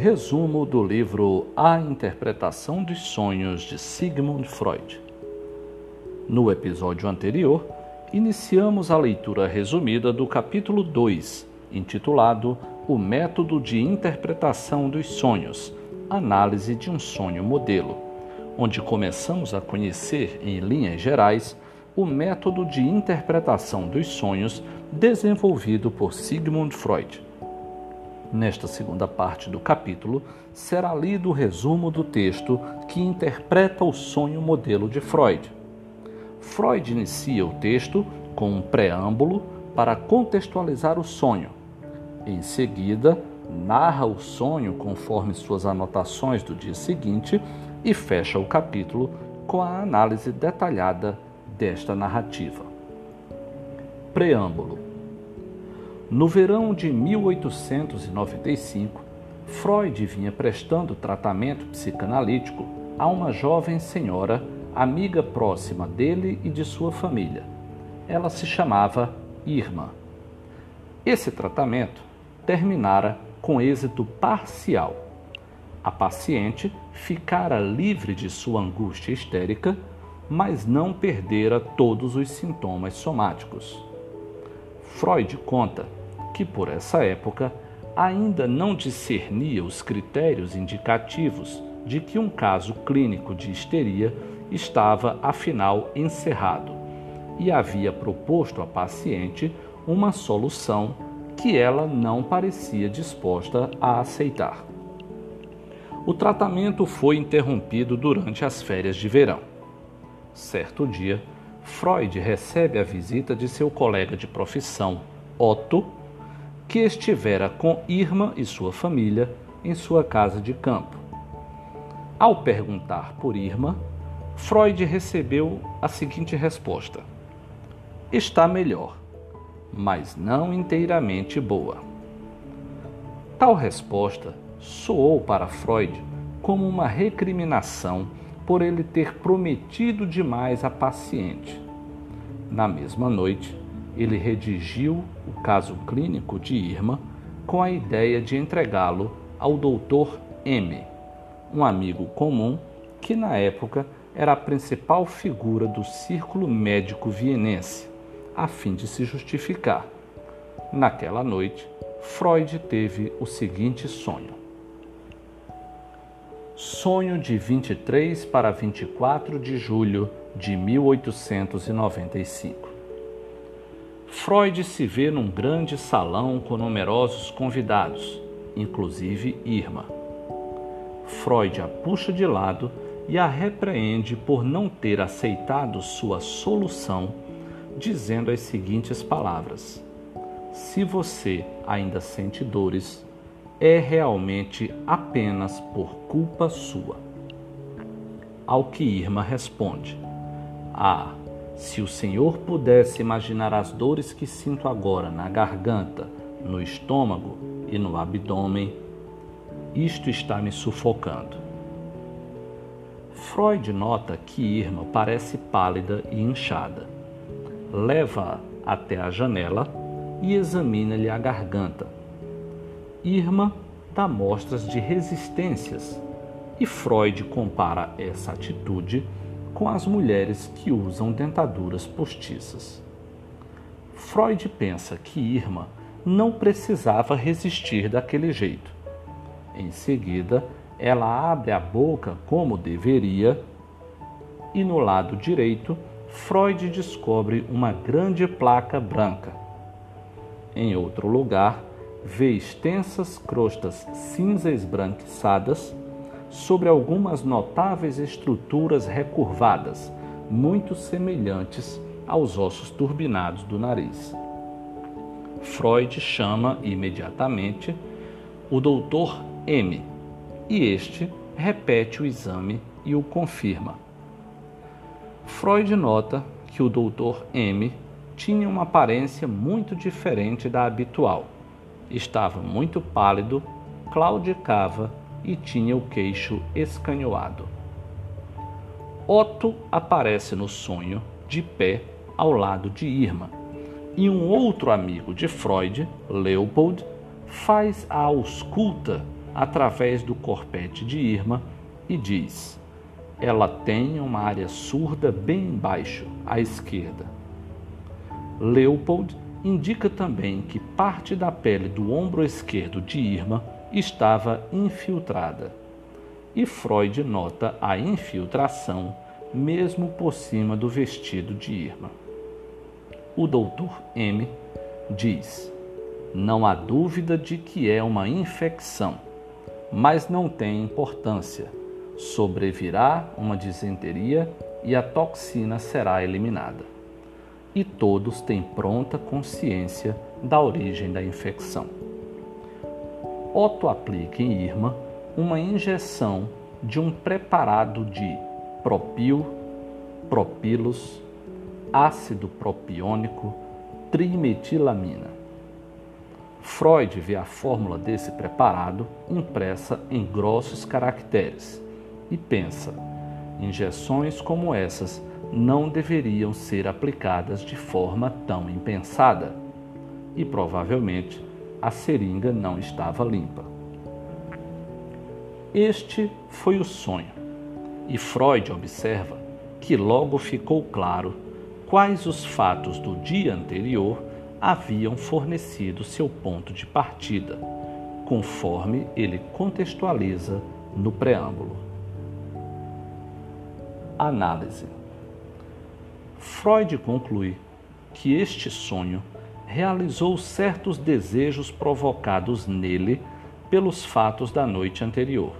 Resumo do livro A Interpretação dos Sonhos de Sigmund Freud. No episódio anterior, iniciamos a leitura resumida do capítulo 2, intitulado O Método de Interpretação dos Sonhos Análise de um Sonho Modelo, onde começamos a conhecer, em linhas gerais, o método de interpretação dos sonhos desenvolvido por Sigmund Freud. Nesta segunda parte do capítulo, será lido o resumo do texto que interpreta o sonho modelo de Freud. Freud inicia o texto com um preâmbulo para contextualizar o sonho. Em seguida, narra o sonho conforme suas anotações do dia seguinte e fecha o capítulo com a análise detalhada desta narrativa. Preâmbulo no verão de 1895, Freud vinha prestando tratamento psicanalítico a uma jovem senhora, amiga próxima dele e de sua família. Ela se chamava Irma. Esse tratamento terminara com êxito parcial. A paciente ficara livre de sua angústia histérica, mas não perdera todos os sintomas somáticos. Freud conta que por essa época ainda não discernia os critérios indicativos de que um caso clínico de histeria estava afinal encerrado e havia proposto à paciente uma solução que ela não parecia disposta a aceitar. O tratamento foi interrompido durante as férias de verão. Certo dia, Freud recebe a visita de seu colega de profissão, Otto, que estivera com Irma e sua família em sua casa de campo. Ao perguntar por Irma, Freud recebeu a seguinte resposta: Está melhor, mas não inteiramente boa. Tal resposta soou para Freud como uma recriminação por ele ter prometido demais à paciente. Na mesma noite, ele redigiu o caso clínico de Irma com a ideia de entregá-lo ao Dr. M, um amigo comum que na época era a principal figura do círculo médico vienense, a fim de se justificar. Naquela noite, Freud teve o seguinte sonho. Sonho de 23 para 24 de julho de 1895. Freud se vê num grande salão com numerosos convidados, inclusive Irma. Freud a puxa de lado e a repreende por não ter aceitado sua solução, dizendo as seguintes palavras: Se você ainda sente dores, é realmente apenas por culpa sua. Ao que Irma responde: Ah, se o Senhor pudesse imaginar as dores que sinto agora na garganta, no estômago e no abdômen, isto está me sufocando. Freud nota que Irma parece pálida e inchada. Leva-a até a janela e examina-lhe a garganta. Irma dá mostras de resistências e Freud compara essa atitude com as mulheres que usam dentaduras postiças. Freud pensa que Irma não precisava resistir daquele jeito. Em seguida, ela abre a boca como deveria e no lado direito, Freud descobre uma grande placa branca. Em outro lugar, vê extensas crostas cinza esbranquiçadas sobre algumas notáveis estruturas recurvadas, muito semelhantes aos ossos turbinados do nariz. Freud chama imediatamente o doutor M e este repete o exame e o confirma. Freud nota que o doutor M tinha uma aparência muito diferente da habitual. Estava muito pálido, claudicava e tinha o queixo escanhoado. Otto aparece no sonho, de pé, ao lado de Irma, e um outro amigo de Freud, Leopold, faz a ausculta através do corpete de Irma e diz: Ela tem uma área surda bem embaixo, à esquerda. Leopold indica também que parte da pele do ombro esquerdo de Irma estava infiltrada. E Freud nota a infiltração mesmo por cima do vestido de Irma. O doutor M diz: Não há dúvida de que é uma infecção, mas não tem importância. Sobrevirá uma disenteria e a toxina será eliminada. E todos têm pronta consciência da origem da infecção. Otto aplica em Irma uma injeção de um preparado de propil, propilos, ácido propiônico, trimetilamina. Freud vê a fórmula desse preparado impressa em grossos caracteres e pensa: injeções como essas não deveriam ser aplicadas de forma tão impensada. E provavelmente a seringa não estava limpa. Este foi o sonho, e Freud observa que logo ficou claro quais os fatos do dia anterior haviam fornecido seu ponto de partida, conforme ele contextualiza no preâmbulo. Análise: Freud conclui que este sonho realizou certos desejos provocados nele pelos fatos da noite anterior.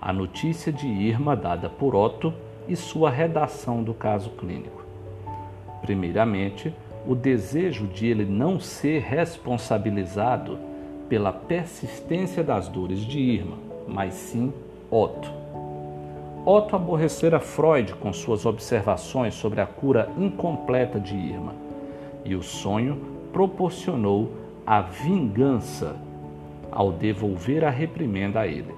A notícia de Irma dada por Otto e sua redação do caso clínico. Primeiramente, o desejo de ele não ser responsabilizado pela persistência das dores de Irma, mas sim Otto. Otto aborrecera Freud com suas observações sobre a cura incompleta de Irma, e o sonho proporcionou a vingança ao devolver a reprimenda a ele.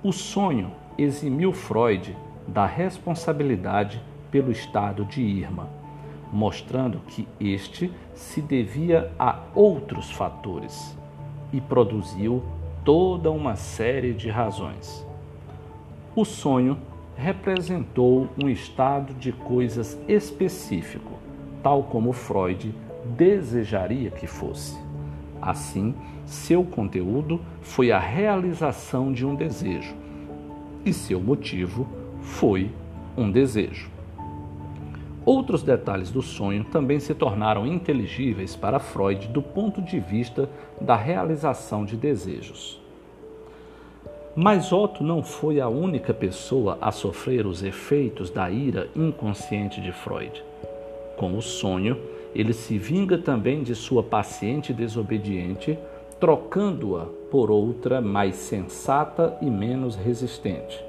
O sonho eximiu Freud da responsabilidade pelo estado de Irma, mostrando que este se devia a outros fatores e produziu toda uma série de razões. O sonho representou um estado de coisas específico, tal como Freud desejaria que fosse. Assim, seu conteúdo foi a realização de um desejo, e seu motivo foi um desejo. Outros detalhes do sonho também se tornaram inteligíveis para Freud do ponto de vista da realização de desejos. Mas Otto não foi a única pessoa a sofrer os efeitos da ira inconsciente de Freud. Com o sonho, ele se vinga também de sua paciente desobediente, trocando-a por outra mais sensata e menos resistente.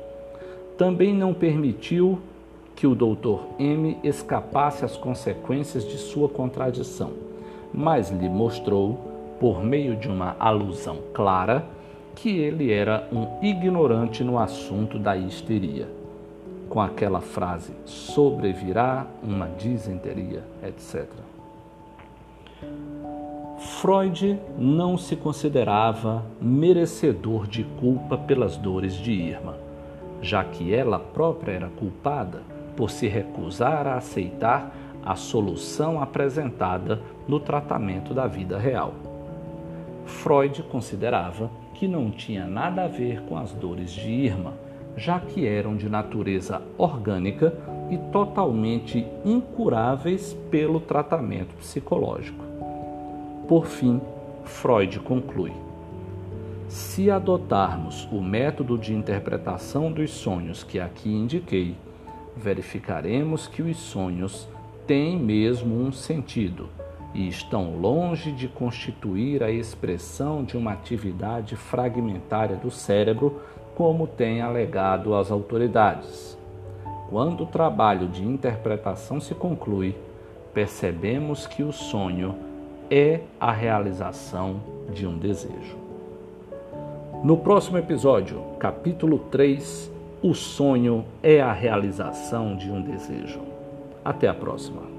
Também não permitiu que o Dr. M escapasse às consequências de sua contradição, mas lhe mostrou, por meio de uma alusão clara, que ele era um ignorante no assunto da histeria. Com aquela frase, sobrevirá uma disenteria, etc. Freud não se considerava merecedor de culpa pelas dores de Irma, já que ela própria era culpada por se recusar a aceitar a solução apresentada no tratamento da vida real. Freud considerava que não tinha nada a ver com as dores de Irma, já que eram de natureza orgânica e totalmente incuráveis pelo tratamento psicológico. Por fim, Freud conclui: se adotarmos o método de interpretação dos sonhos que aqui indiquei, verificaremos que os sonhos têm mesmo um sentido e estão longe de constituir a expressão de uma atividade fragmentária do cérebro, como tem alegado as autoridades. Quando o trabalho de interpretação se conclui, percebemos que o sonho é a realização de um desejo. No próximo episódio, capítulo 3, o sonho é a realização de um desejo. Até a próxima.